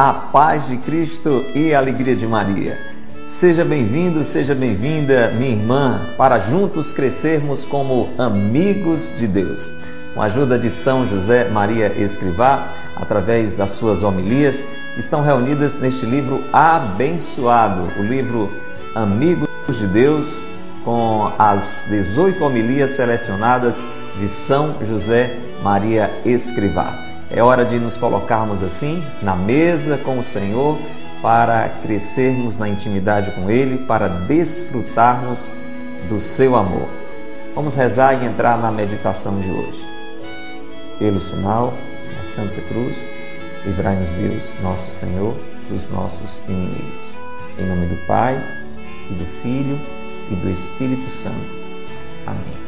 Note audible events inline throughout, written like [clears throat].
a paz de Cristo e a alegria de Maria. Seja bem-vindo, seja bem-vinda, minha irmã, para juntos crescermos como amigos de Deus. Com a ajuda de São José Maria Escrivá, através das suas homilias, estão reunidas neste livro abençoado, o livro Amigos de Deus, com as 18 homilias selecionadas de São José Maria Escrivá. É hora de nos colocarmos assim na mesa com o Senhor para crescermos na intimidade com Ele, para desfrutarmos do seu amor. Vamos rezar e entrar na meditação de hoje. Pelo sinal da Santa Cruz, livrai-nos Deus, nosso Senhor, dos nossos inimigos. Em nome do Pai, e do Filho, e do Espírito Santo. Amém.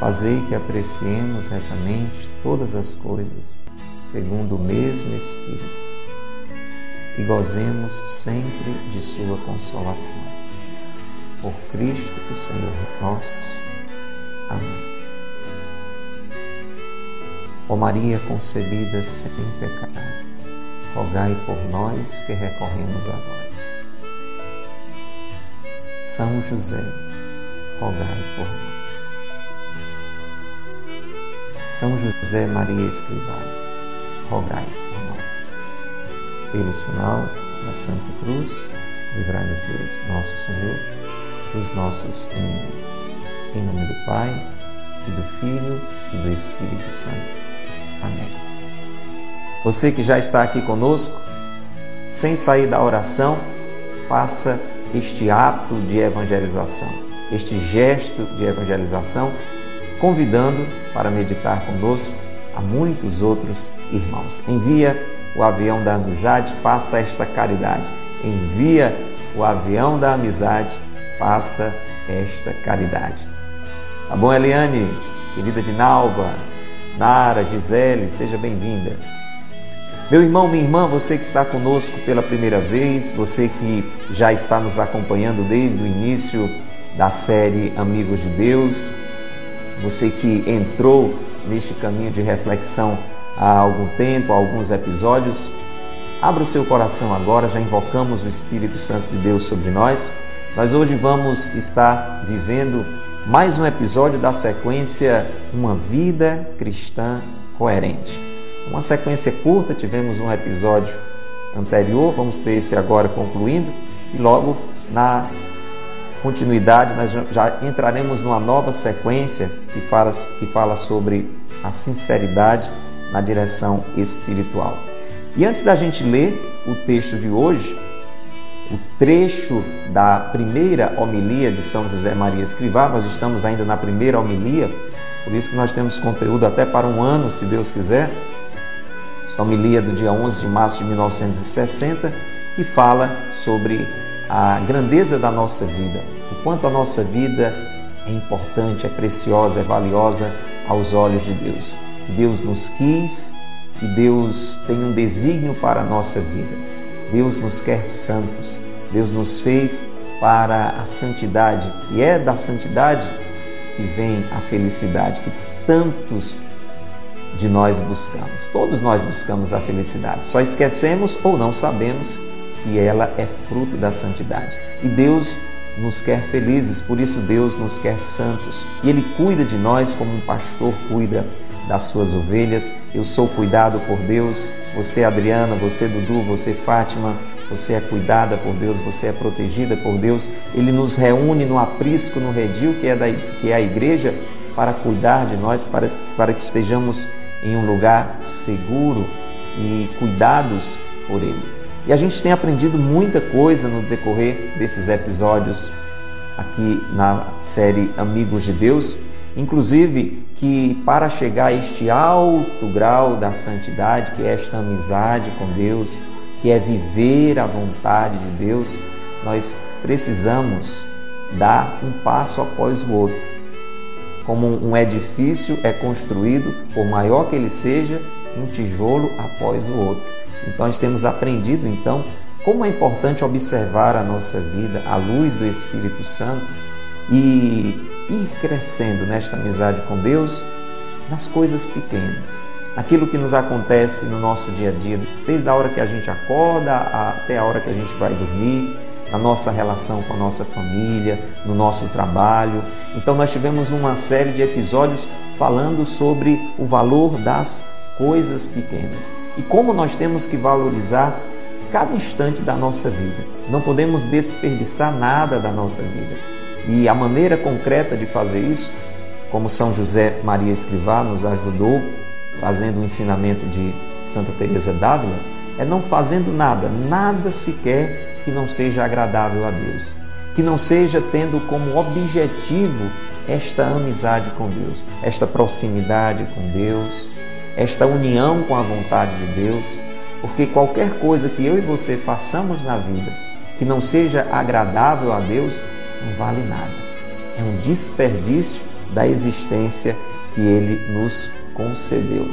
Fazei que apreciemos retamente todas as coisas segundo o mesmo Espírito e gozemos sempre de Sua consolação. Por Cristo, o Senhor nosso. Amém. Ó Maria concebida sem pecado, rogai por nós que recorremos a vós. São José, rogai por nós. São José Maria Escrivá, rogai por nós. Pelo sinal da Santa Cruz, livrai-nos Deus, nosso Senhor, dos nossos inimigos. Em nome do Pai, e do Filho e do Espírito Santo. Amém. Você que já está aqui conosco, sem sair da oração, faça este ato de evangelização, este gesto de evangelização convidando para meditar conosco a muitos outros irmãos. Envia o avião da amizade, faça esta caridade. Envia o avião da amizade, faça esta caridade. Tá bom, Eliane? Querida de Nalva, Nara, Gisele, seja bem-vinda. Meu irmão, minha irmã, você que está conosco pela primeira vez, você que já está nos acompanhando desde o início da série Amigos de Deus, você que entrou neste caminho de reflexão há algum tempo, há alguns episódios, abra o seu coração agora, já invocamos o Espírito Santo de Deus sobre nós. Nós hoje vamos estar vivendo mais um episódio da sequência Uma Vida Cristã Coerente. Uma sequência curta, tivemos um episódio anterior, vamos ter esse agora concluindo, e logo na continuidade, nós já entraremos numa nova sequência que fala, que fala sobre a sinceridade na direção espiritual. E antes da gente ler o texto de hoje, o trecho da primeira homilia de São José Maria Escrivá, nós estamos ainda na primeira homilia, por isso que nós temos conteúdo até para um ano, se Deus quiser. Esta homilia do dia 11 de março de 1960, que fala sobre a grandeza da nossa vida, o quanto a nossa vida é importante, é preciosa, é valiosa aos olhos de Deus. Que Deus nos quis, que Deus tem um desígnio para a nossa vida. Deus nos quer santos, Deus nos fez para a santidade e é da santidade que vem a felicidade que tantos de nós buscamos. Todos nós buscamos a felicidade, só esquecemos ou não sabemos que ela é fruto da santidade. E Deus nos quer felizes, por isso Deus nos quer santos. E Ele cuida de nós como um pastor cuida das suas ovelhas. Eu sou cuidado por Deus. Você, Adriana, você, Dudu, você, Fátima, você é cuidada por Deus, você é protegida por Deus. Ele nos reúne no aprisco, no redil, que é, da, que é a igreja, para cuidar de nós, para, para que estejamos em um lugar seguro e cuidados por Ele. E a gente tem aprendido muita coisa no decorrer desses episódios aqui na série Amigos de Deus. Inclusive que para chegar a este alto grau da santidade, que é esta amizade com Deus, que é viver a vontade de Deus, nós precisamos dar um passo após o outro. Como um edifício é construído, por maior que ele seja, um tijolo após o outro. Então nós temos aprendido então como é importante observar a nossa vida à luz do Espírito Santo e ir crescendo nesta amizade com Deus nas coisas pequenas, naquilo que nos acontece no nosso dia a dia, desde a hora que a gente acorda até a hora que a gente vai dormir, na nossa relação com a nossa família, no nosso trabalho. Então nós tivemos uma série de episódios falando sobre o valor das coisas pequenas e como nós temos que valorizar cada instante da nossa vida. Não podemos desperdiçar nada da nossa vida. E a maneira concreta de fazer isso, como São José Maria Escrivá nos ajudou, fazendo o ensinamento de Santa Teresa d'Ávila, é não fazendo nada, nada sequer que não seja agradável a Deus, que não seja tendo como objetivo esta amizade com Deus, esta proximidade com Deus, esta união com a vontade de Deus, porque qualquer coisa que eu e você façamos na vida que não seja agradável a Deus, não vale nada. É um desperdício da existência que Ele nos concedeu.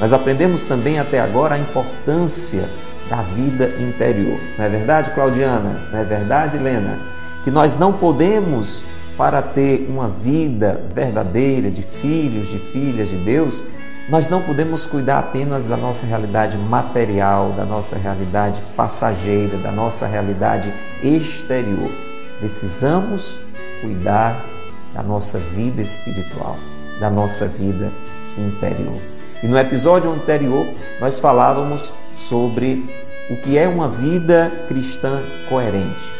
Nós aprendemos também até agora a importância da vida interior. Não é verdade, Claudiana? Não é verdade, Helena? Que nós não podemos, para ter uma vida verdadeira de filhos, de filhas de Deus, nós não podemos cuidar apenas da nossa realidade material, da nossa realidade passageira, da nossa realidade exterior precisamos cuidar da nossa vida espiritual, da nossa vida interior. E no episódio anterior nós falávamos sobre o que é uma vida cristã coerente.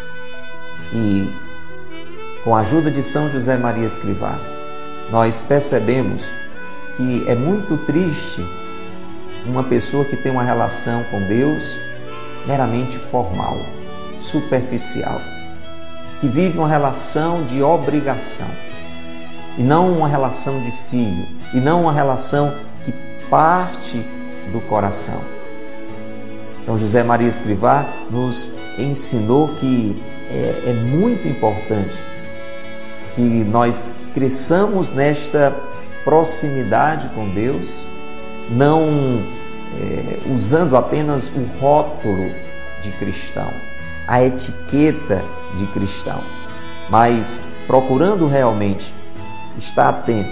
E com a ajuda de São José Maria Escrivá, nós percebemos que é muito triste uma pessoa que tem uma relação com Deus meramente formal, superficial que vive uma relação de obrigação e não uma relação de filho e não uma relação que parte do coração. São José Maria Escrivá nos ensinou que é, é muito importante que nós cresçamos nesta proximidade com Deus, não é, usando apenas o rótulo de cristão, a etiqueta de cristão, mas procurando realmente estar atento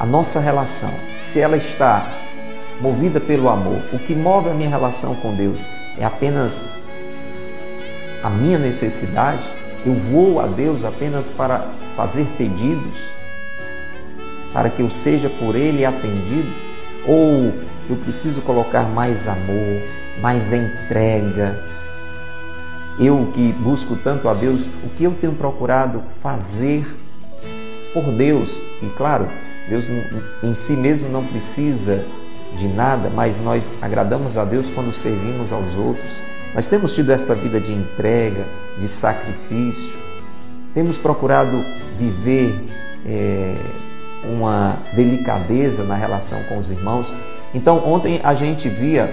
à, à nossa relação, se ela está movida pelo amor, o que move a minha relação com Deus é apenas a minha necessidade, eu vou a Deus apenas para fazer pedidos, para que eu seja por Ele atendido, ou eu preciso colocar mais amor, mais entrega, eu que busco tanto a Deus, o que eu tenho procurado fazer por Deus? E claro, Deus em si mesmo não precisa de nada, mas nós agradamos a Deus quando servimos aos outros. Nós temos tido esta vida de entrega, de sacrifício, temos procurado viver é, uma delicadeza na relação com os irmãos. Então, ontem a gente via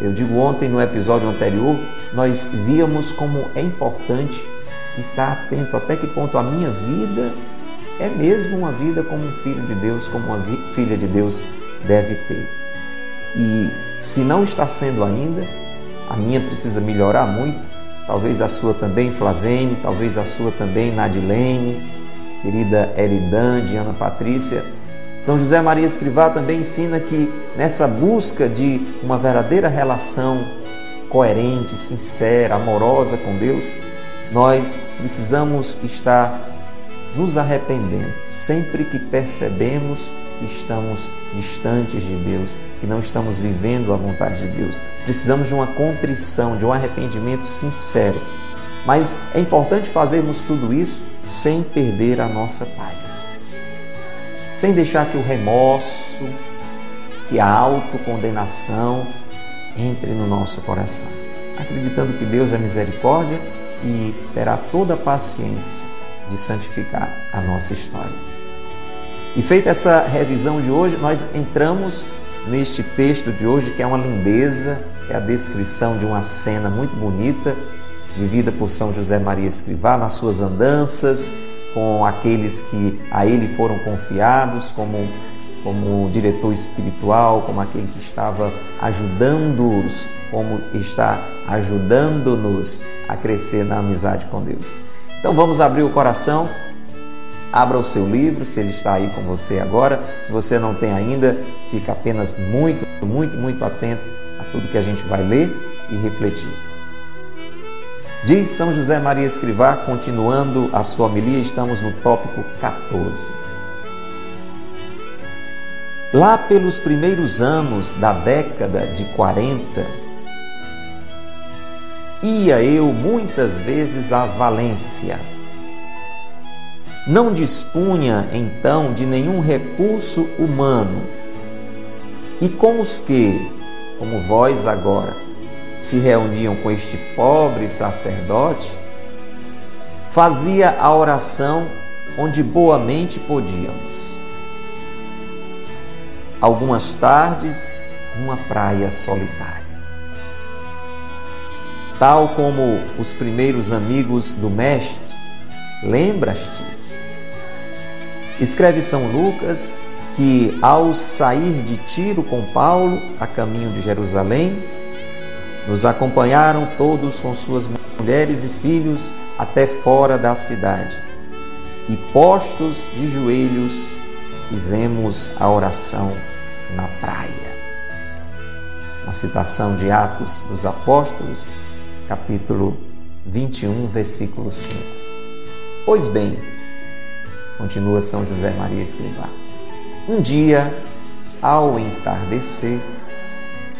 eu digo ontem no episódio anterior, nós víamos como é importante estar atento até que ponto a minha vida é mesmo uma vida como um filho de Deus, como uma filha de Deus deve ter. E se não está sendo ainda, a minha precisa melhorar muito, talvez a sua também, Flavene, talvez a sua também, Nadilene, querida Eridan, Diana Patrícia, são José Maria Escrivá também ensina que nessa busca de uma verdadeira relação coerente, sincera, amorosa com Deus, nós precisamos estar nos arrependendo sempre que percebemos que estamos distantes de Deus, que não estamos vivendo a vontade de Deus. Precisamos de uma contrição, de um arrependimento sincero. Mas é importante fazermos tudo isso sem perder a nossa paz sem deixar que o remorso, que a autocondenação entre no nosso coração, acreditando que Deus é misericórdia e terá toda a paciência de santificar a nossa história. E feita essa revisão de hoje, nós entramos neste texto de hoje, que é uma lindeza, é a descrição de uma cena muito bonita, vivida por São José Maria Escrivá nas suas andanças, com aqueles que a ele foram confiados como, como diretor espiritual, como aquele que estava ajudando-os, como está ajudando-nos a crescer na amizade com Deus. Então vamos abrir o coração, abra o seu livro, se ele está aí com você agora. Se você não tem ainda, fique apenas muito, muito, muito atento a tudo que a gente vai ler e refletir. Diz São José Maria Escrivá, continuando a sua homilia, estamos no tópico 14. Lá pelos primeiros anos da década de 40, ia eu muitas vezes a Valência. Não dispunha então de nenhum recurso humano, e com os que, como vós agora, se reuniam com este pobre sacerdote, fazia a oração onde boamente podíamos. Algumas tardes, numa praia solitária. Tal como os primeiros amigos do Mestre, lembras-te? Escreve São Lucas que, ao sair de Tiro com Paulo a caminho de Jerusalém, nos acompanharam todos com suas mulheres e filhos até fora da cidade. E postos de joelhos, fizemos a oração na praia. Uma citação de Atos dos Apóstolos, capítulo 21, versículo 5. Pois bem, continua São José Maria Escrivá, um dia, ao entardecer,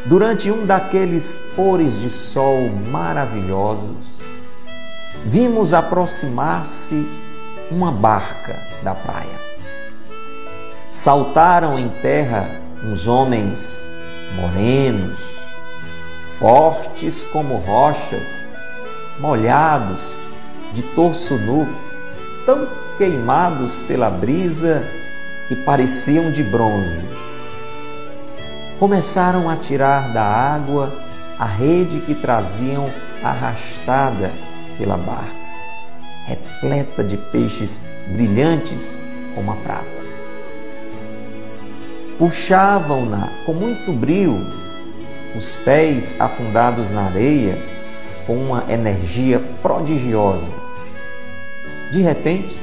Durante um daqueles pores de sol maravilhosos, vimos aproximar-se uma barca da praia. Saltaram em terra uns homens morenos, fortes como rochas, molhados, de torso nu, tão queimados pela brisa que pareciam de bronze começaram a tirar da água a rede que traziam arrastada pela barca, repleta de peixes brilhantes como a prata. Puxavam-na com muito brio, os pés afundados na areia, com uma energia prodigiosa. De repente,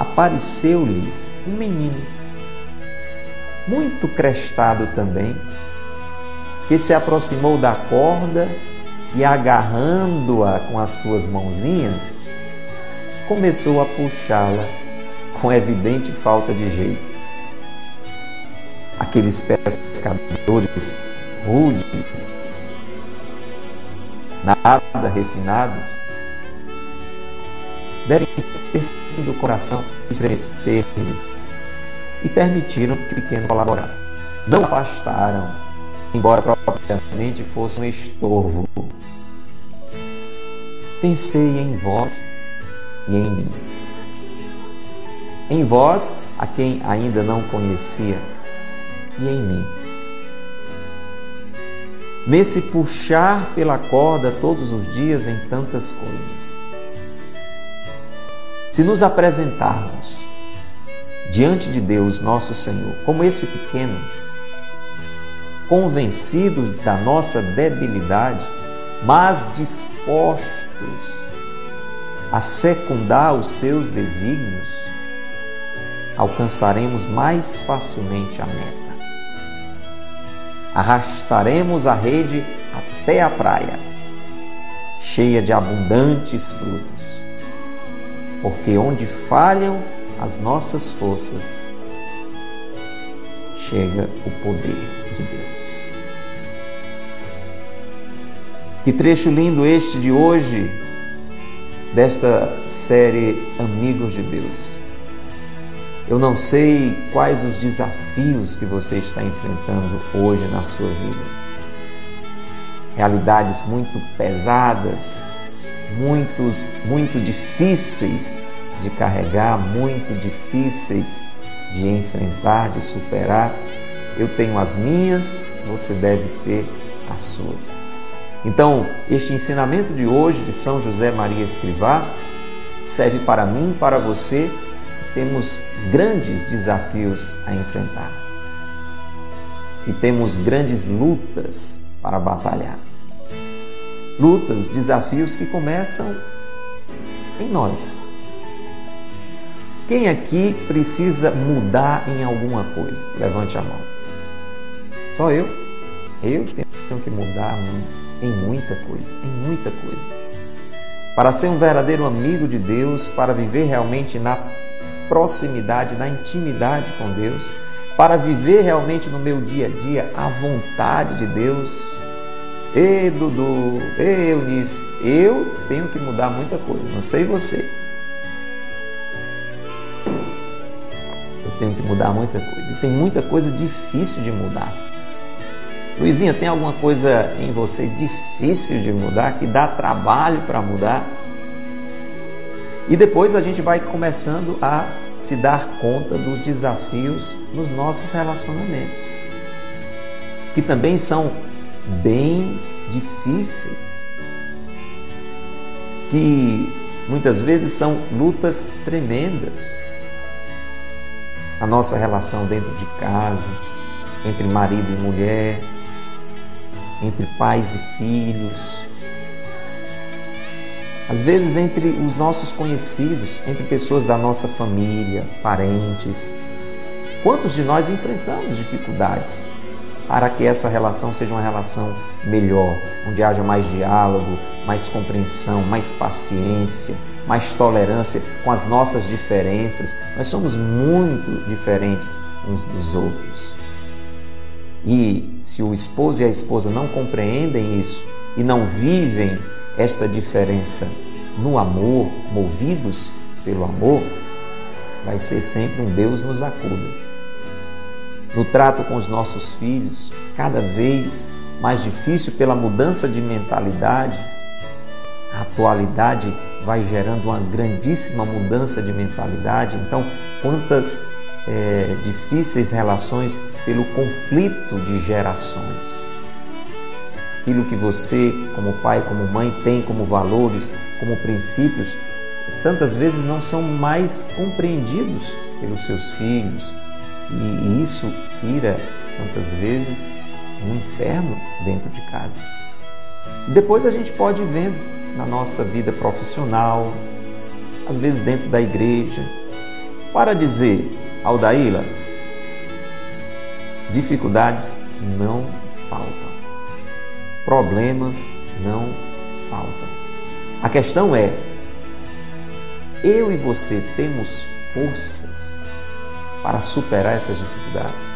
apareceu-lhes um menino muito crestado também, que se aproximou da corda e, agarrando-a com as suas mãozinhas, começou a puxá-la com evidente falta de jeito. Aqueles pescadores rudes, nada refinados, devem ter sido o coração estremecer-lhes e permitiram que pequeno colaborasse. Não afastaram, embora propriamente fosse um estorvo. Pensei em vós e em mim. Em vós, a quem ainda não conhecia, e em mim. Nesse puxar pela corda todos os dias em tantas coisas. Se nos apresentarmos diante de Deus, nosso Senhor, como esse pequeno, convencidos da nossa debilidade, mas dispostos a secundar os seus desígnios, alcançaremos mais facilmente a meta. Arrastaremos a rede até a praia, cheia de abundantes frutos, porque onde falham as nossas forças, chega o poder de Deus. Que trecho lindo este de hoje, desta série Amigos de Deus. Eu não sei quais os desafios que você está enfrentando hoje na sua vida. Realidades muito pesadas, muitos, muito difíceis de carregar, muito difíceis de enfrentar, de superar. Eu tenho as minhas, você deve ter as suas. Então, este ensinamento de hoje de São José Maria Escrivá serve para mim, para você. Temos grandes desafios a enfrentar. E temos grandes lutas para batalhar. Lutas, desafios que começam em nós. Quem aqui precisa mudar em alguma coisa? Levante a mão. Só eu? Eu tenho que mudar em muita coisa, em muita coisa. Para ser um verdadeiro amigo de Deus, para viver realmente na proximidade, na intimidade com Deus, para viver realmente no meu dia a dia a vontade de Deus. Ei, Dudu, ei, Eunice, eu tenho que mudar muita coisa, não sei você. Mudar muita coisa. E tem muita coisa difícil de mudar. Luizinha, tem alguma coisa em você difícil de mudar, que dá trabalho para mudar? E depois a gente vai começando a se dar conta dos desafios nos nossos relacionamentos, que também são bem difíceis, que muitas vezes são lutas tremendas. A nossa relação dentro de casa, entre marido e mulher, entre pais e filhos, às vezes entre os nossos conhecidos, entre pessoas da nossa família, parentes. Quantos de nós enfrentamos dificuldades para que essa relação seja uma relação melhor, onde haja mais diálogo, mais compreensão, mais paciência, mais tolerância com as nossas diferenças? Nós somos muito diferentes uns dos outros. E se o esposo e a esposa não compreendem isso e não vivem esta diferença no amor, movidos pelo amor, vai ser sempre um Deus nos acuda. No trato com os nossos filhos, cada vez mais difícil pela mudança de mentalidade, a atualidade vai gerando uma grandíssima mudança de mentalidade. Então, quantas é, difíceis relações pelo conflito de gerações. Aquilo que você, como pai, como mãe, tem como valores, como princípios, tantas vezes não são mais compreendidos pelos seus filhos. E isso vira, tantas vezes, um inferno dentro de casa. Depois a gente pode ir vendo na nossa vida profissional, às vezes dentro da igreja, para dizer Aldaíla, dificuldades não faltam. Problemas não faltam. A questão é: eu e você temos forças para superar essas dificuldades?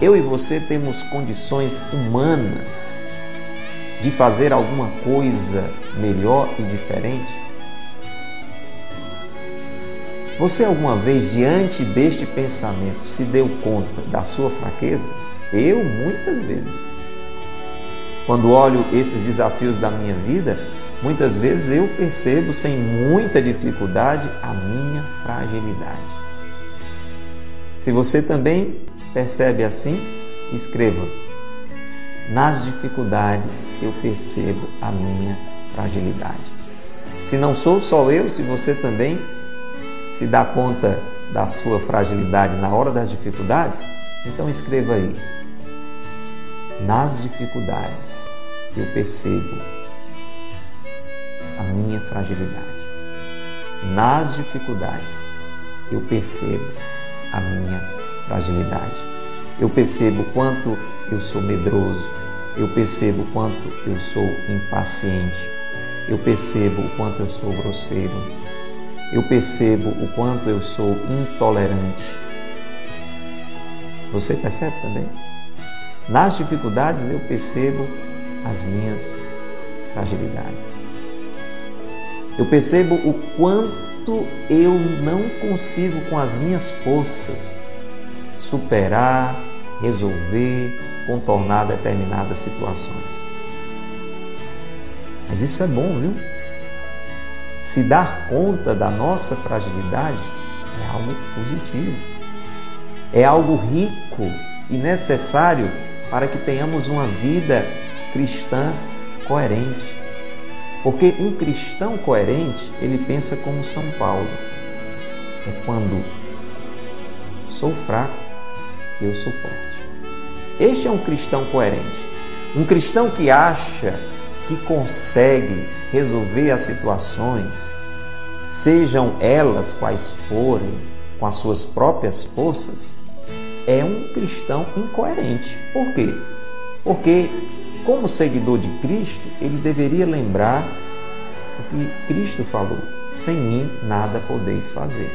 Eu e você temos condições humanas de fazer alguma coisa melhor e diferente? Você alguma vez, diante deste pensamento, se deu conta da sua fraqueza? Eu, muitas vezes. Quando olho esses desafios da minha vida, muitas vezes eu percebo sem muita dificuldade a minha fragilidade. Se você também percebe assim, escreva: Nas dificuldades eu percebo a minha fragilidade. Se não sou só eu, se você também se dá conta da sua fragilidade na hora das dificuldades, então escreva aí. Nas dificuldades eu percebo a minha fragilidade. Nas dificuldades eu percebo a minha fragilidade. Eu percebo quanto eu sou medroso, eu percebo quanto eu sou impaciente, eu percebo o quanto eu sou grosseiro, eu percebo o quanto eu sou intolerante. Você percebe também? Nas dificuldades eu percebo as minhas fragilidades. Eu percebo o quanto eu não consigo com as minhas forças superar, resolver, contornar determinadas situações. Mas isso é bom, viu? se dar conta da nossa fragilidade é algo positivo. É algo rico e necessário para que tenhamos uma vida cristã coerente. Porque um cristão coerente, ele pensa como São Paulo. É quando sou fraco que eu sou forte. Este é um cristão coerente. Um cristão que acha que consegue resolver as situações, sejam elas quais forem, com as suas próprias forças, é um cristão incoerente. Por quê? Porque, como seguidor de Cristo, ele deveria lembrar o que Cristo falou: sem mim nada podeis fazer.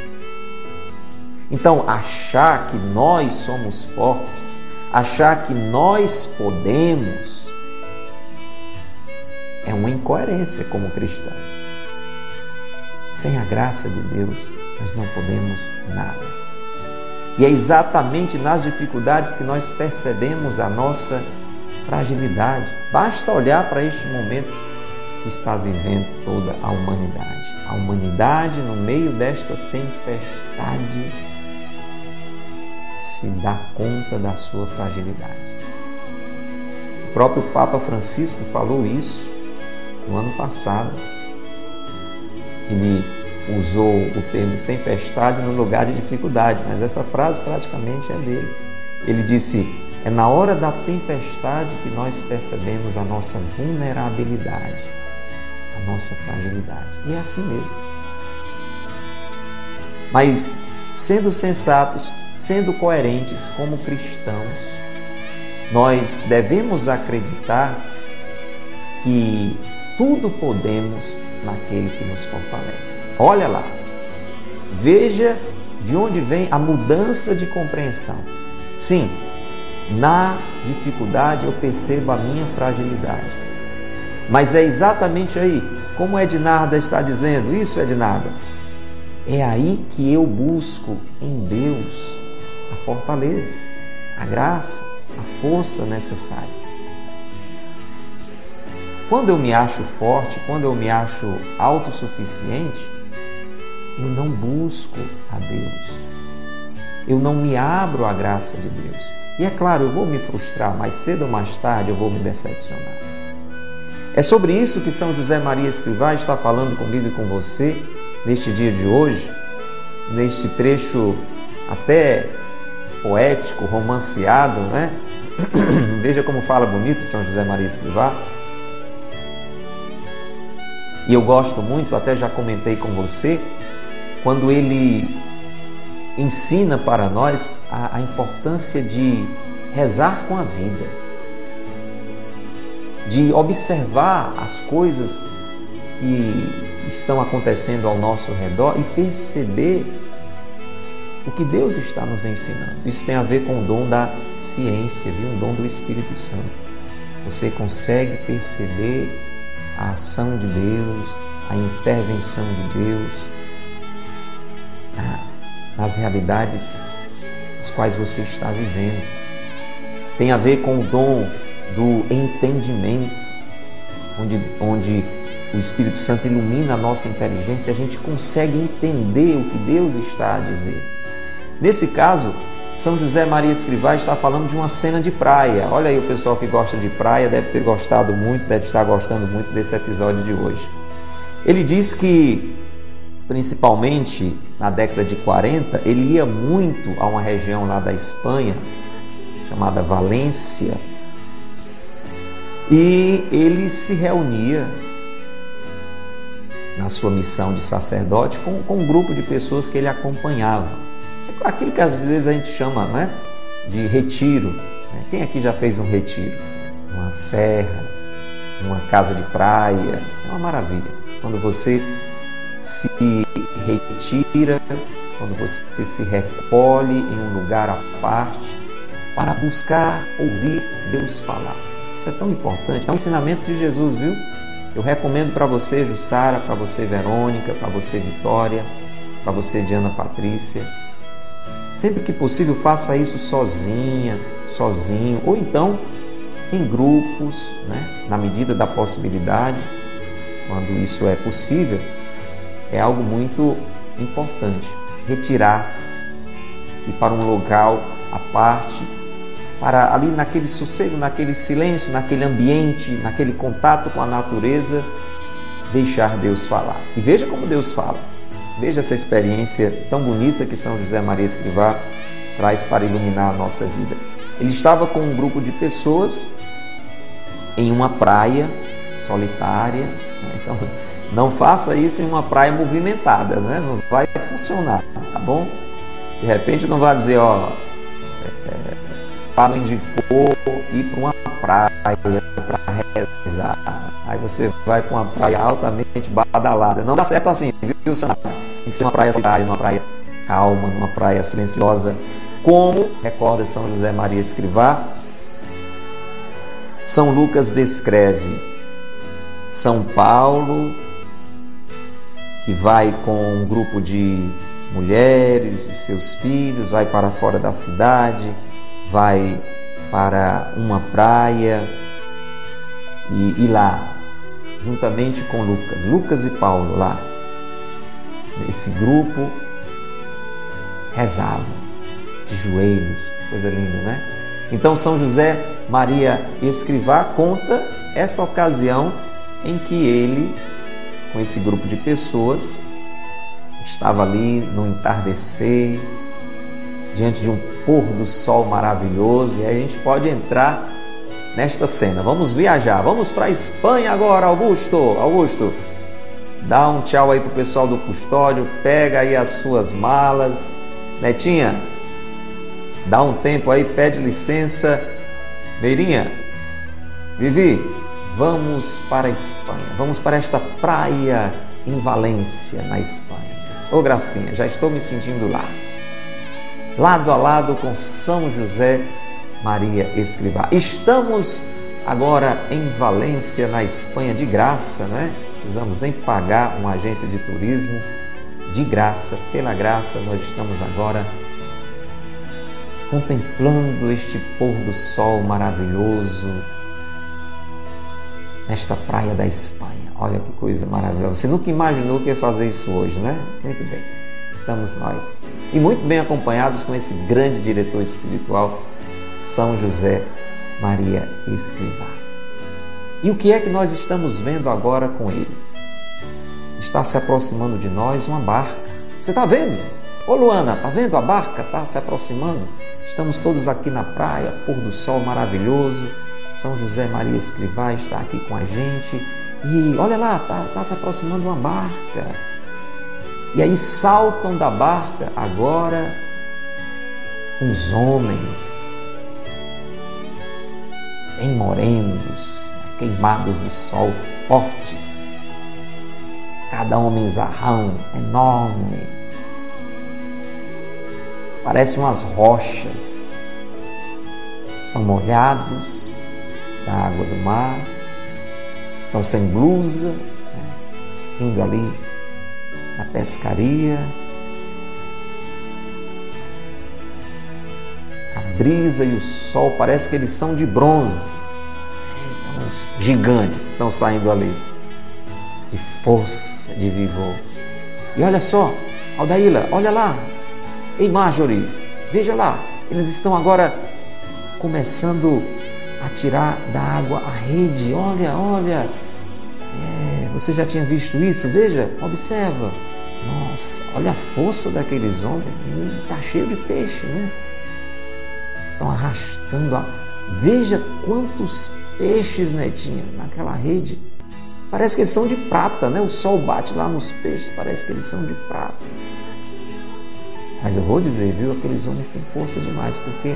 Então, achar que nós somos fortes, achar que nós podemos, é uma incoerência como cristãos. Sem a graça de Deus, nós não podemos nada. E é exatamente nas dificuldades que nós percebemos a nossa fragilidade. Basta olhar para este momento que está vivendo toda a humanidade. A humanidade, no meio desta tempestade, se dá conta da sua fragilidade. O próprio Papa Francisco falou isso no ano passado. Ele usou o termo tempestade no lugar de dificuldade, mas essa frase praticamente é dele. Ele disse: É na hora da tempestade que nós percebemos a nossa vulnerabilidade, a nossa fragilidade. E é assim mesmo. Mas sendo sensatos, sendo coerentes como cristãos, nós devemos acreditar que tudo podemos naquele que nos fortalece. Olha lá, veja de onde vem a mudança de compreensão. Sim, na dificuldade eu percebo a minha fragilidade. Mas é exatamente aí, como Ednarda está dizendo, isso Ednarda, é aí que eu busco em Deus a fortaleza, a graça, a força necessária. Quando eu me acho forte, quando eu me acho autossuficiente, eu não busco a Deus. Eu não me abro à graça de Deus. E é claro, eu vou me frustrar, mais cedo ou mais tarde eu vou me decepcionar. É sobre isso que São José Maria Escrivá está falando comigo e com você neste dia de hoje, neste trecho até poético, romanceado, né? [clears throat] Veja como fala bonito São José Maria Escrivá. E eu gosto muito, até já comentei com você, quando ele ensina para nós a, a importância de rezar com a vida, de observar as coisas que estão acontecendo ao nosso redor e perceber o que Deus está nos ensinando. Isso tem a ver com o dom da ciência, viu? um dom do Espírito Santo. Você consegue perceber a ação de Deus, a intervenção de Deus nas realidades as quais você está vivendo. Tem a ver com o dom do entendimento, onde, onde o Espírito Santo ilumina a nossa inteligência e a gente consegue entender o que Deus está a dizer. Nesse caso, são José Maria Escrivá está falando de uma cena de praia. Olha aí o pessoal que gosta de praia deve ter gostado muito, deve estar gostando muito desse episódio de hoje. Ele diz que, principalmente na década de 40, ele ia muito a uma região lá da Espanha, chamada Valência, e ele se reunia na sua missão de sacerdote com, com um grupo de pessoas que ele acompanhava aquilo que às vezes a gente chama né, de retiro. Né? Quem aqui já fez um retiro? Uma serra, uma casa de praia, é uma maravilha. Quando você se retira, quando você se recolhe em um lugar à parte para buscar ouvir Deus falar. Isso é tão importante. É um ensinamento de Jesus, viu? Eu recomendo para você, Jussara, para você, Verônica, para você, Vitória, para você, Diana Patrícia Sempre que possível, faça isso sozinha, sozinho, ou então em grupos, né? na medida da possibilidade, quando isso é possível, é algo muito importante. Retirar-se e para um local à parte, para ali naquele sossego, naquele silêncio, naquele ambiente, naquele contato com a natureza, deixar Deus falar. E veja como Deus fala. Veja essa experiência tão bonita que São José Maria Escrivá traz para iluminar a nossa vida. Ele estava com um grupo de pessoas em uma praia solitária. Né? Então, não faça isso em uma praia movimentada, né? não vai funcionar, tá bom? De repente não vai dizer, ó, Paulo indicou ir para uma praia para rezar. Aí você vai para uma praia altamente badalada. Não dá certo assim, viu, Sam? Tem que ser uma praia solitária, uma praia calma, numa praia silenciosa. Como recorda São José Maria Escrivá, São Lucas descreve São Paulo, que vai com um grupo de mulheres e seus filhos, vai para fora da cidade, vai para uma praia e, e lá, juntamente com Lucas, Lucas e Paulo lá, esse grupo rezavam de joelhos, coisa linda, né? Então São José Maria Escrivá conta essa ocasião em que ele, com esse grupo de pessoas, estava ali no entardecer, diante de um pôr do sol maravilhoso, e aí a gente pode entrar nesta cena. Vamos viajar, vamos para a Espanha agora, Augusto. Augusto, dá um tchau aí pro pessoal do custódio, pega aí as suas malas. Netinha, dá um tempo aí, pede licença. Meirinha, Vivi, vamos para a Espanha, vamos para esta praia em Valência, na Espanha. Ô Gracinha, já estou me sentindo lá. Lado a lado com São José Maria Escrivá. Estamos agora em Valência, na Espanha, de graça, né? Precisamos nem pagar uma agência de turismo. De graça, pela graça, nós estamos agora contemplando este pôr do sol maravilhoso nesta praia da Espanha. Olha que coisa maravilhosa. Você nunca imaginou que ia fazer isso hoje, né? Muito bem. Estamos nós. E muito bem acompanhados com esse grande diretor espiritual, São José Maria Escrivá. E o que é que nós estamos vendo agora com ele? Está se aproximando de nós uma barca. Você está vendo? Ô Luana, está vendo a barca? Está se aproximando. Estamos todos aqui na praia, pôr do sol maravilhoso. São José Maria Escrivá está aqui com a gente e olha lá, está tá se aproximando uma barca. E aí saltam da barca agora uns homens bem morenos, queimados do sol, fortes. Cada homem zarrão, enorme. Parecem umas rochas. Estão molhados da água do mar estão sem blusa, né? indo ali na pescaria. A brisa e o sol parece que eles são de bronze. Uns gigantes que estão saindo ali, de força, de vigor. E olha só, Aldaíla, olha lá. Ei, Marjorie, veja lá. Eles estão agora começando a tirar da água a rede. Olha, olha. Você já tinha visto isso? Veja, observa. Nossa, olha a força daqueles homens. Está cheio de peixe, né? Estão arrastando. A... Veja quantos peixes, Netinha, naquela rede. Parece que eles são de prata, né? O sol bate lá nos peixes, parece que eles são de prata. Mas eu vou dizer, viu? Aqueles homens têm força demais, porque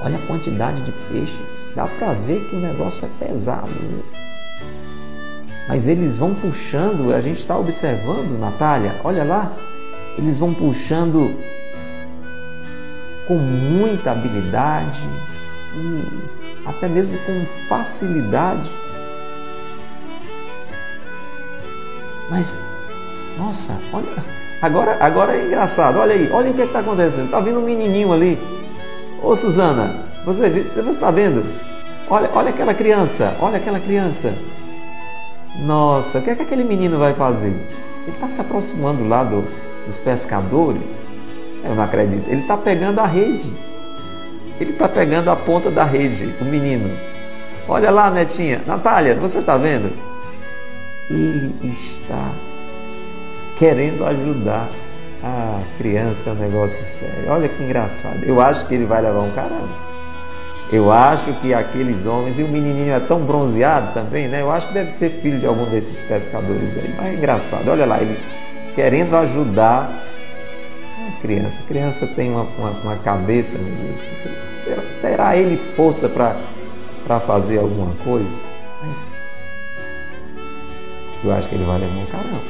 Olha a quantidade de peixes. Dá para ver que o negócio é pesado. Mas eles vão puxando, a gente está observando, Natália, olha lá, eles vão puxando com muita habilidade e até mesmo com facilidade. Mas, nossa, olha, agora, agora é engraçado, olha aí, olha o que é está acontecendo. Está vindo um menininho ali Ô Suzana, você, está vendo? Olha, olha aquela criança, olha aquela criança. Nossa, o que é que aquele menino vai fazer? Ele está se aproximando lá do, dos pescadores. Eu não acredito. Ele está pegando a rede. Ele está pegando a ponta da rede, o menino. Olha lá, netinha. Natália, você está vendo? Ele está querendo ajudar a criança, é um negócio sério. Olha que engraçado. Eu acho que ele vai levar um caramba. Eu acho que aqueles homens, e o menininho é tão bronzeado também, né? Eu acho que deve ser filho de algum desses pescadores aí. Mas é engraçado, olha lá, ele querendo ajudar a criança. A criança tem uma, uma, uma cabeça, meu Deus. Terá ele força para fazer alguma coisa? Mas eu acho que ele vai levar um caramba.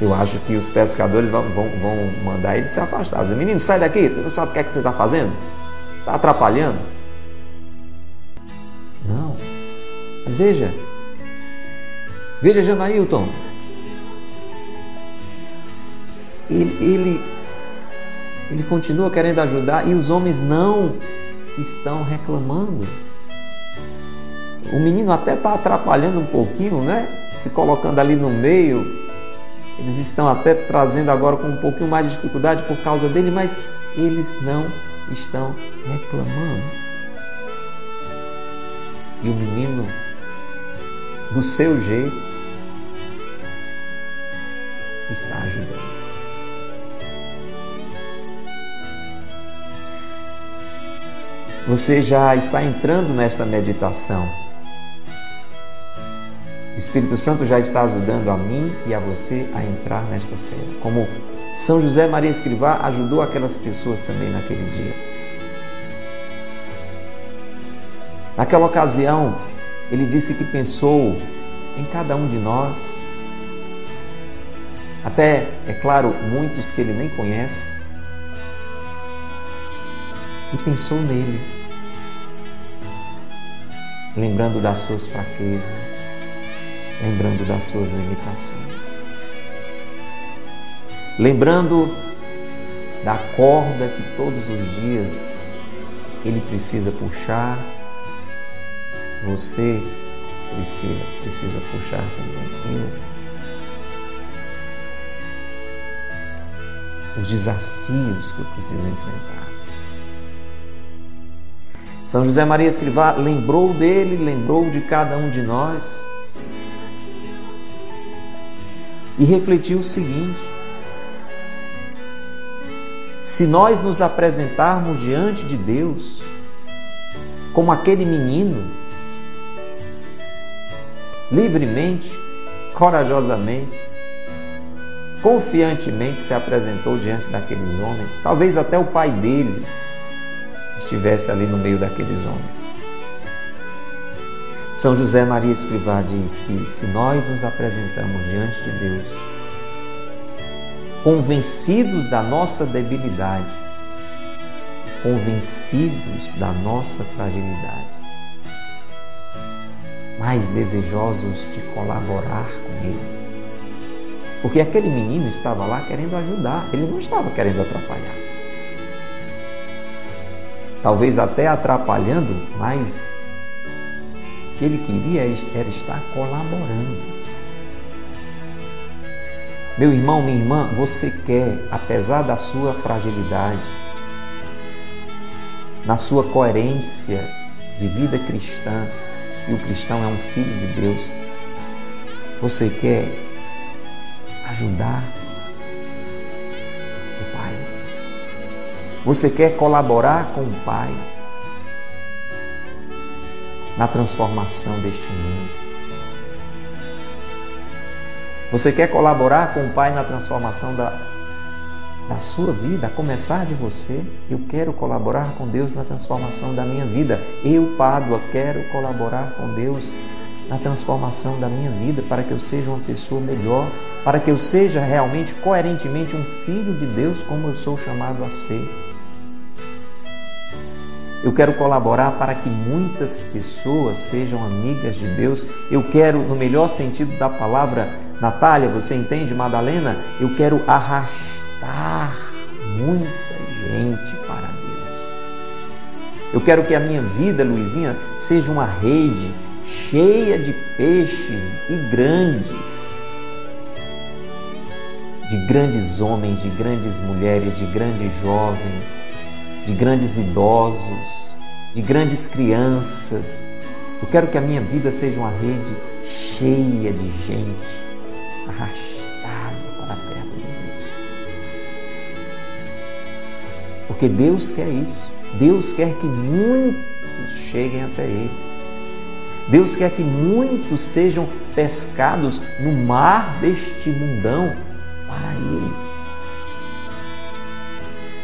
Eu acho que os pescadores vão, vão, vão mandar ele se afastar. Dizer, menino, sai daqui, você não sabe o que é que você está fazendo? Está atrapalhando? Não. Mas veja. Veja Janailton. Ele, ele, ele continua querendo ajudar e os homens não estão reclamando. O menino até está atrapalhando um pouquinho, né? Se colocando ali no meio. Eles estão até trazendo agora com um pouquinho mais de dificuldade por causa dele, mas eles não estão reclamando. E o menino, do seu jeito, está ajudando. Você já está entrando nesta meditação. O Espírito Santo já está ajudando a mim e a você a entrar nesta cena, como são José Maria Escrivá ajudou aquelas pessoas também naquele dia. Naquela ocasião, ele disse que pensou em cada um de nós, até, é claro, muitos que ele nem conhece, e pensou nele, lembrando das suas fraquezas, lembrando das suas limitações lembrando da corda que todos os dias ele precisa puxar, você precisa, precisa puxar também. Eu. Os desafios que eu preciso enfrentar. São José Maria Escrivá lembrou dele, lembrou de cada um de nós e refletiu o seguinte: se nós nos apresentarmos diante de Deus como aquele menino, livremente, corajosamente, confiantemente se apresentou diante daqueles homens, talvez até o pai dele estivesse ali no meio daqueles homens. São José Maria Escrivá diz que se nós nos apresentamos diante de Deus, convencidos da nossa debilidade, convencidos da nossa fragilidade, mas desejosos de colaborar com Ele. Porque aquele menino estava lá querendo ajudar, ele não estava querendo atrapalhar. Talvez até atrapalhando, mas o que ele queria era estar colaborando. Meu irmão, minha irmã, você quer, apesar da sua fragilidade, na sua coerência de vida cristã, e o cristão é um filho de Deus, você quer ajudar o Pai. Você quer colaborar com o Pai na transformação deste mundo. Você quer colaborar com o Pai na transformação da, da sua vida, a começar de você? Eu quero colaborar com Deus na transformação da minha vida. Eu, Pádua, quero colaborar com Deus na transformação da minha vida para que eu seja uma pessoa melhor, para que eu seja realmente, coerentemente, um filho de Deus como eu sou chamado a ser. Eu quero colaborar para que muitas pessoas sejam amigas de Deus. Eu quero, no melhor sentido da palavra, Natália, você entende, Madalena? Eu quero arrastar muita gente para Deus. Eu quero que a minha vida, Luizinha, seja uma rede cheia de peixes e grandes, de grandes homens, de grandes mulheres, de grandes jovens, de grandes idosos, de grandes crianças. Eu quero que a minha vida seja uma rede cheia de gente arrastada para perto de Deus. Porque Deus quer isso. Deus quer que muitos cheguem até Ele. Deus quer que muitos sejam pescados no mar deste mundão para Ele.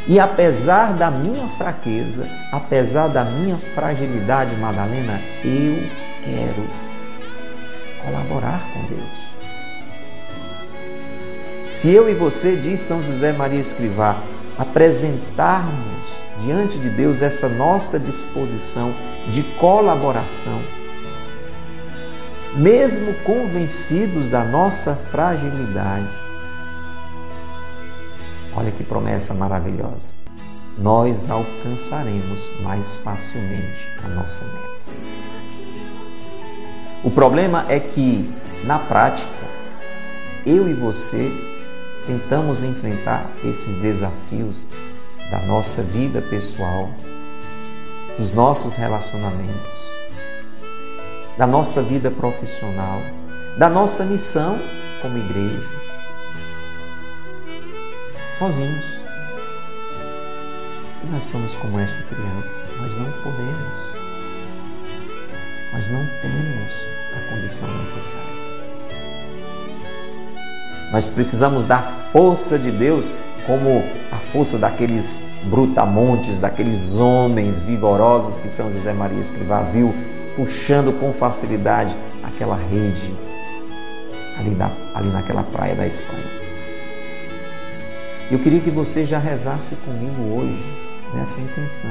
E apesar da minha fraqueza, apesar da minha fragilidade, Madalena, eu quero colaborar com Deus. Se eu e você, diz São José Maria Escrivá, apresentarmos diante de Deus essa nossa disposição de colaboração, mesmo convencidos da nossa fragilidade, Olha que promessa maravilhosa. Nós alcançaremos mais facilmente a nossa meta. O problema é que, na prática, eu e você tentamos enfrentar esses desafios da nossa vida pessoal, dos nossos relacionamentos, da nossa vida profissional, da nossa missão como igreja sozinhos. E nós somos como esta criança, nós não podemos, nós não temos a condição necessária. Nós precisamos da força de Deus, como a força daqueles brutamontes, daqueles homens vigorosos que São José Maria Escrivá viu puxando com facilidade aquela rede ali, na, ali naquela praia da Espanha. Eu queria que você já rezasse comigo hoje nessa intenção.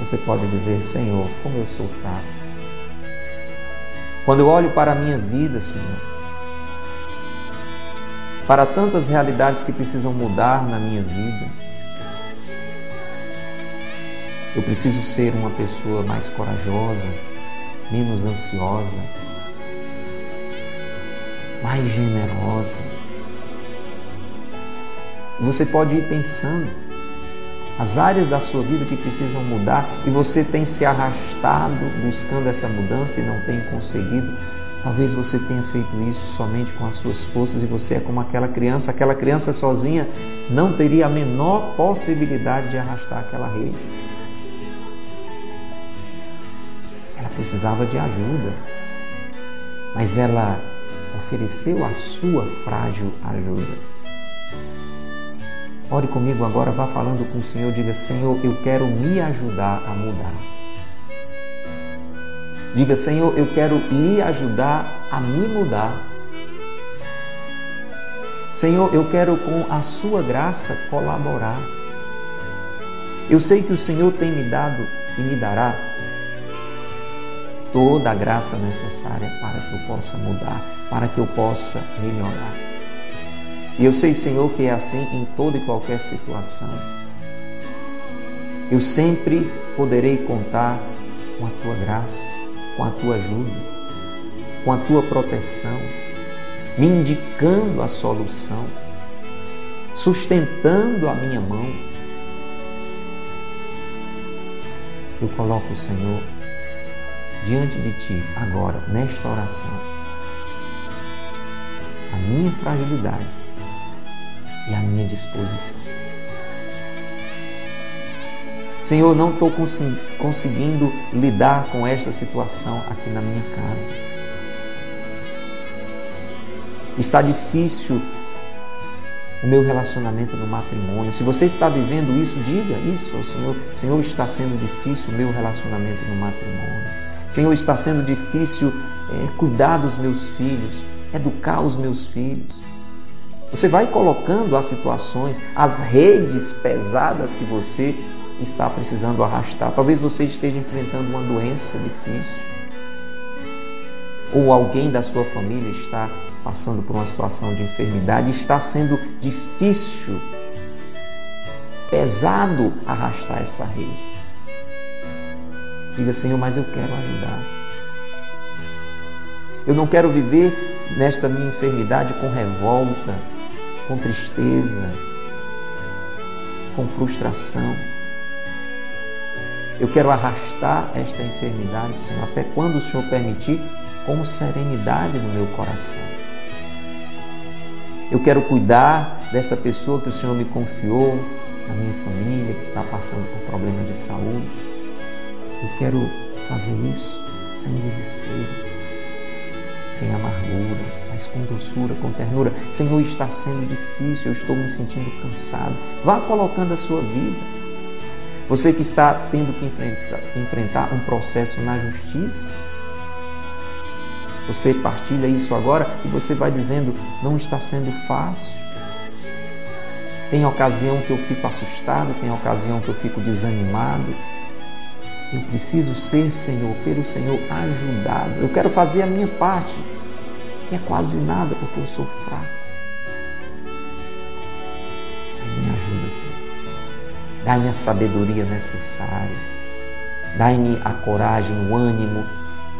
Você pode dizer, Senhor, como eu sou fraco. Quando eu olho para a minha vida, Senhor, para tantas realidades que precisam mudar na minha vida, eu preciso ser uma pessoa mais corajosa, menos ansiosa, mais generosa você pode ir pensando as áreas da sua vida que precisam mudar e você tem se arrastado buscando essa mudança e não tem conseguido. Talvez você tenha feito isso somente com as suas forças e você é como aquela criança. Aquela criança sozinha não teria a menor possibilidade de arrastar aquela rede. Ela precisava de ajuda, mas ela ofereceu a sua frágil ajuda. Ore comigo agora, vá falando com o Senhor, diga: Senhor, eu quero me ajudar a mudar. Diga: Senhor, eu quero me ajudar a me mudar. Senhor, eu quero com a Sua graça colaborar. Eu sei que o Senhor tem me dado e me dará toda a graça necessária para que eu possa mudar, para que eu possa melhorar. E eu sei, Senhor, que é assim em toda e qualquer situação. Eu sempre poderei contar com a tua graça, com a tua ajuda, com a tua proteção, me indicando a solução, sustentando a minha mão. Eu coloco o Senhor diante de ti agora, nesta oração, a minha fragilidade e à minha disposição. Senhor, não estou conseguindo lidar com esta situação aqui na minha casa. Está difícil o meu relacionamento no matrimônio. Se você está vivendo isso, diga isso ao Senhor. Senhor, está sendo difícil o meu relacionamento no matrimônio. Senhor, está sendo difícil é, cuidar dos meus filhos, educar os meus filhos. Você vai colocando as situações, as redes pesadas que você está precisando arrastar. Talvez você esteja enfrentando uma doença difícil. Ou alguém da sua família está passando por uma situação de enfermidade, está sendo difícil, pesado arrastar essa rede. Diga, Senhor, mas eu quero ajudar. Eu não quero viver nesta minha enfermidade com revolta, com tristeza, com frustração. Eu quero arrastar esta enfermidade, Senhor, até quando o Senhor permitir, com serenidade no meu coração. Eu quero cuidar desta pessoa que o Senhor me confiou, da minha família que está passando por problemas de saúde. Eu quero fazer isso sem desespero, sem amargura, mas com doçura, com ternura. Senhor, está sendo difícil, eu estou me sentindo cansado. Vá colocando a sua vida. Você que está tendo que enfrentar, um processo na justiça, você partilha isso agora e você vai dizendo: não está sendo fácil. Tem ocasião que eu fico assustado, tem ocasião que eu fico desanimado. Eu preciso ser, Senhor, pelo Senhor, ajudado. Eu quero fazer a minha parte, que é quase nada, porque eu sou fraco. Mas me ajuda, Senhor. Dá-me a sabedoria necessária. Dá-me a coragem, o ânimo.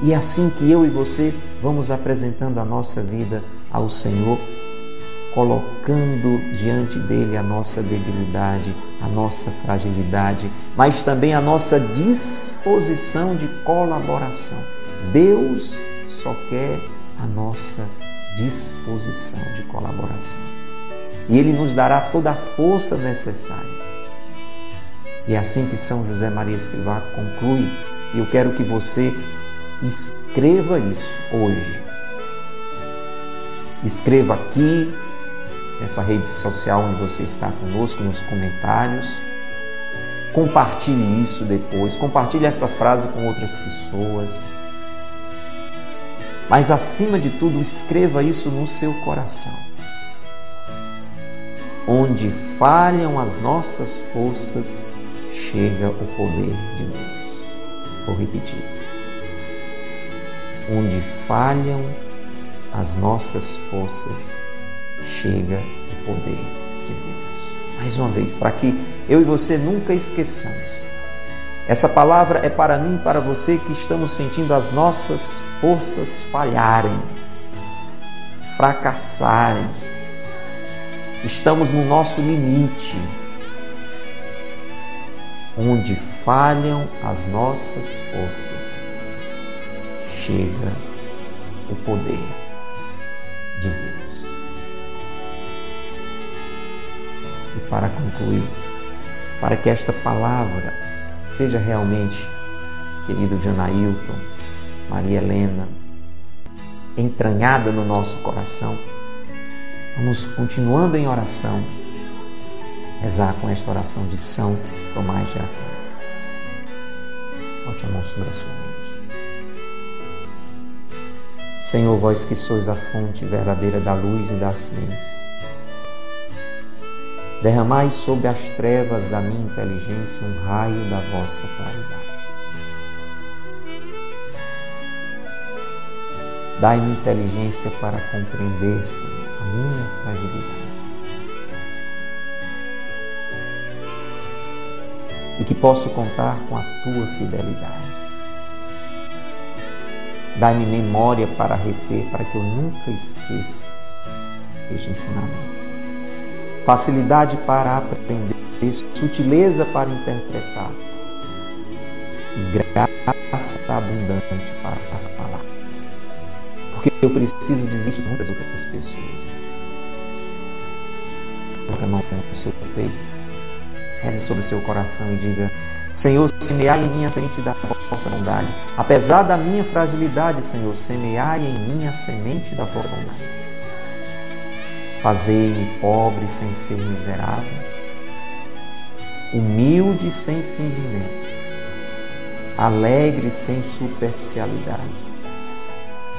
E é assim que eu e você vamos apresentando a nossa vida ao Senhor colocando diante dele a nossa debilidade, a nossa fragilidade, mas também a nossa disposição de colaboração. Deus só quer a nossa disposição de colaboração. E Ele nos dará toda a força necessária. E é assim que São José Maria Escrivá conclui, e eu quero que você escreva isso hoje. Escreva aqui nessa rede social onde você está conosco, nos comentários. Compartilhe isso depois, compartilhe essa frase com outras pessoas. Mas acima de tudo, escreva isso no seu coração. Onde falham as nossas forças, chega o poder de Deus. Vou repetir. Onde falham as nossas forças, chega o poder de Deus. Mais uma vez, para que eu e você nunca esqueçamos. Essa palavra é para mim e para você que estamos sentindo as nossas forças falharem, fracassarem. Estamos no nosso limite. Onde falham as nossas forças, chega o poder de Deus. E para concluir, para que esta palavra seja realmente, querido Janailton, Maria Helena, entranhada no nosso coração, vamos continuando em oração, rezar com esta oração de São De Aquino. Bote a mão sobre a sua mente. Senhor, vós que sois a fonte verdadeira da luz e da ciência, Derramai sobre as trevas da minha inteligência um raio da vossa claridade. Dai-me inteligência para compreender, Senhor, a minha fragilidade. E que posso contar com a tua fidelidade. Dai-me memória para reter, para que eu nunca esqueça este ensinamento facilidade para aprender, sutileza para interpretar e graça abundante para falar. Porque eu preciso dizer isso para muitas outras pessoas. Coloque a mão no seu peito, reze sobre o seu coração e diga: Senhor, semeai em mim a semente da vossa bondade. Apesar da minha fragilidade, Senhor, semeai em mim a semente da vossa bondade. Fazei-me pobre sem ser miserável, humilde sem fingimento, alegre sem superficialidade,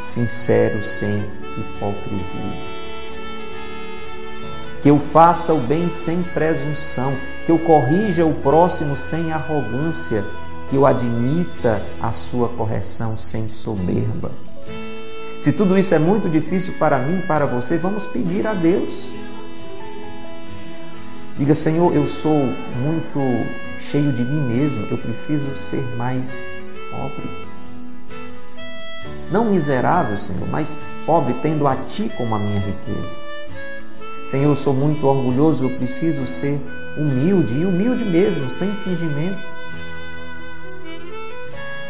sincero sem hipocrisia. Que eu faça o bem sem presunção, que eu corrija o próximo sem arrogância, que eu admita a sua correção sem soberba se tudo isso é muito difícil para mim e para você, vamos pedir a Deus. Diga, Senhor, eu sou muito cheio de mim mesmo, eu preciso ser mais pobre. Não miserável, Senhor, mas pobre, tendo a Ti como a minha riqueza. Senhor, sou muito orgulhoso, eu preciso ser humilde e humilde mesmo, sem fingimento.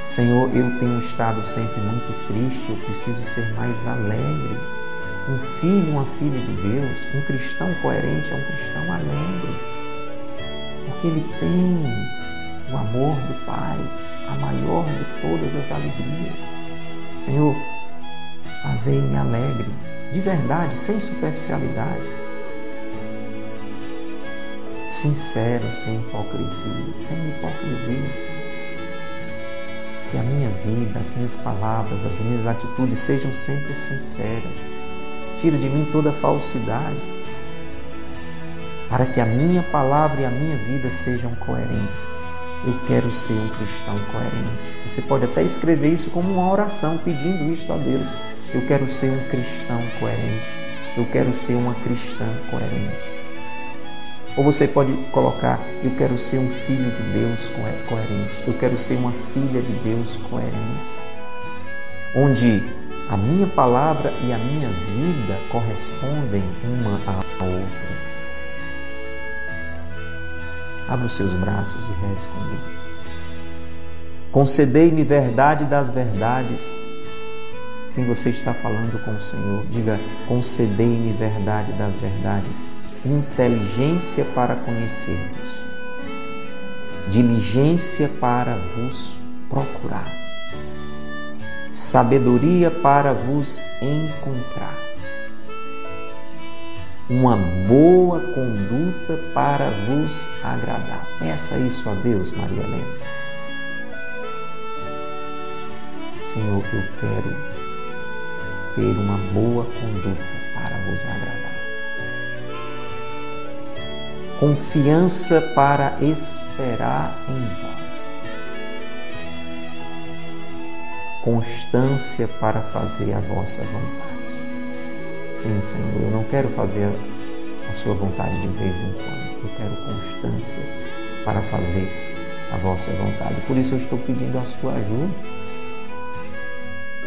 Senhor, eu tenho estado sempre muito triste, eu preciso ser mais alegre. Um filho, uma filha de Deus, um cristão coerente é um cristão alegre, porque ele tem o amor do Pai, a maior de todas as alegrias. Senhor, fazei-me alegre, de verdade, sem superficialidade, sincero, sem hipocrisia, sem hipocrisia, Senhor que a minha vida, as minhas palavras, as minhas atitudes sejam sempre sinceras. Tira de mim toda falsidade, para que a minha palavra e a minha vida sejam coerentes. Eu quero ser um cristão coerente. Você pode até escrever isso como uma oração, pedindo isto a Deus. Eu quero ser um cristão coerente. Eu quero ser uma cristã coerente. Ou você pode colocar: Eu quero ser um filho de Deus coerente. Eu quero ser uma filha de Deus coerente. Onde a minha palavra e a minha vida correspondem uma à outra. Abra os seus braços e reze comigo. Concedei-me verdade das verdades. Sim, você está falando com o Senhor. Diga: concedei-me verdade das verdades inteligência para conhecer-vos, diligência para vos procurar, sabedoria para vos encontrar, uma boa conduta para vos agradar. Peça isso a Deus, Maria Helena. Senhor, eu quero ter uma boa conduta para vos agradar confiança para esperar em vós, constância para fazer a vossa vontade. Sim, Senhor, eu não quero fazer a sua vontade de vez em quando, eu quero constância para fazer a vossa vontade. Por isso eu estou pedindo a sua ajuda,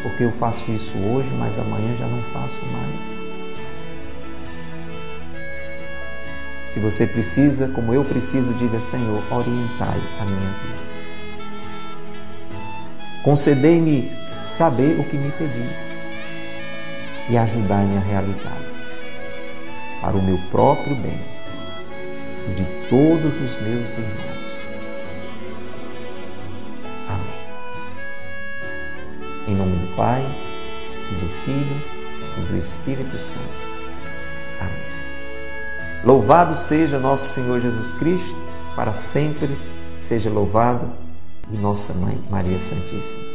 porque eu faço isso hoje, mas amanhã já não faço mais. Se você precisa, como eu preciso, diga: Senhor, orientai a minha vida. Concedei-me saber o que me pedis e ajudai-me a realizar para o meu próprio bem e de todos os meus irmãos. Amém. Em nome do Pai, e do Filho e do Espírito Santo. Louvado seja nosso Senhor Jesus Cristo, para sempre seja louvado, e nossa Mãe Maria Santíssima.